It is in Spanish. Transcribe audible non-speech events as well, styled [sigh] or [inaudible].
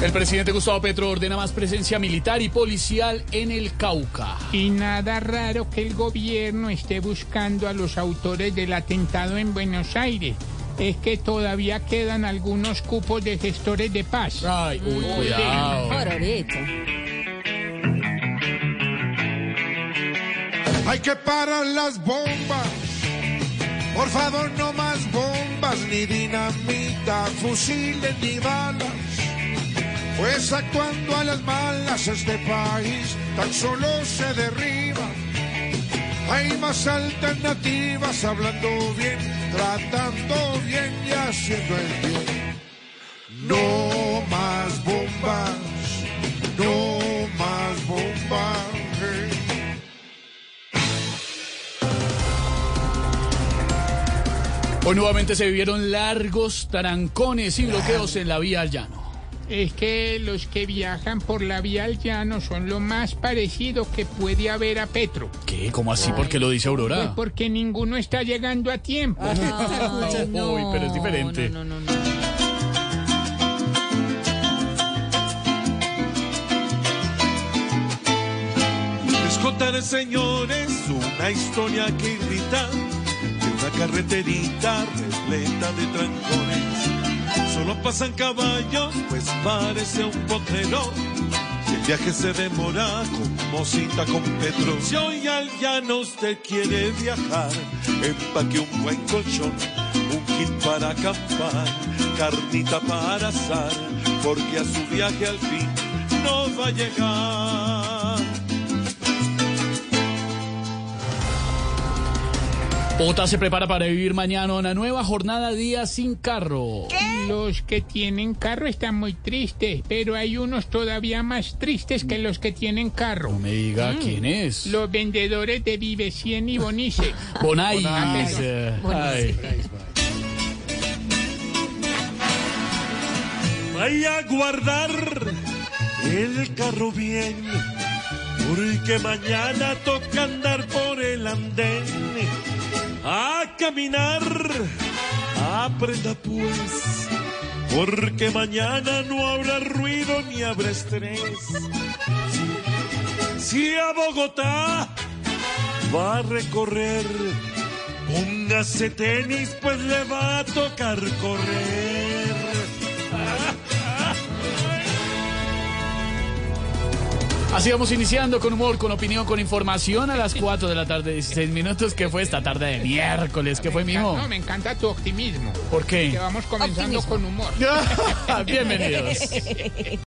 El presidente Gustavo Petro ordena más presencia militar y policial en el Cauca. Y nada raro que el gobierno esté buscando a los autores del atentado en Buenos Aires. Es que todavía quedan algunos cupos de gestores de paz. Ay, uy, cuidado. Hay que parar las bombas. Por favor, no más bombas, ni dinamita, fusiles, ni balas. Pues actuando a las malas este país tan solo se derriba. Hay más alternativas, hablando bien, tratando bien y haciendo el bien. No más bombas, no más bombas. Hoy nuevamente se vivieron largos tarancones y bloqueos en la vía al llano. Es que los que viajan por la vía al llano son lo más parecido que puede haber a Petro. ¿Qué? ¿Cómo así? ¿Por qué lo dice Pues Aurora? porque ninguno está llegando a tiempo. Uy, pero es diferente. No, no, no, no. Les contaré, señores, una historia que irrita de una carreterita repleta de trancones. Solo pasan caballos, pues parece un potrero. Y el viaje se demora como cita con Petro. Si hoy al llano usted quiere viajar, empaque un buen colchón, un kit para acampar, carnita para asar, porque a su viaje al fin no va a llegar. Bogotá se prepara para vivir mañana una nueva jornada día sin carro. Los que tienen carro están muy tristes, pero hay unos todavía más tristes que los que tienen carro. No me diga quién es. Los vendedores de Vive 100 y Bonice. [laughs] Bonais. Bonais. ay. Vaya a guardar el carro bien, porque mañana toca caminar, aprenda pues, porque mañana no habrá ruido ni habrá estrés. Si a Bogotá va a recorrer, póngase tenis, pues le va a tocar correr. Así vamos iniciando con humor, con opinión, con información a las 4 de la tarde, 16 minutos, que fue esta tarde de miércoles, que fue mijo. No, me encanta tu optimismo. ¿Por qué? Que vamos comenzando con humor. [laughs] Bienvenidos. [laughs]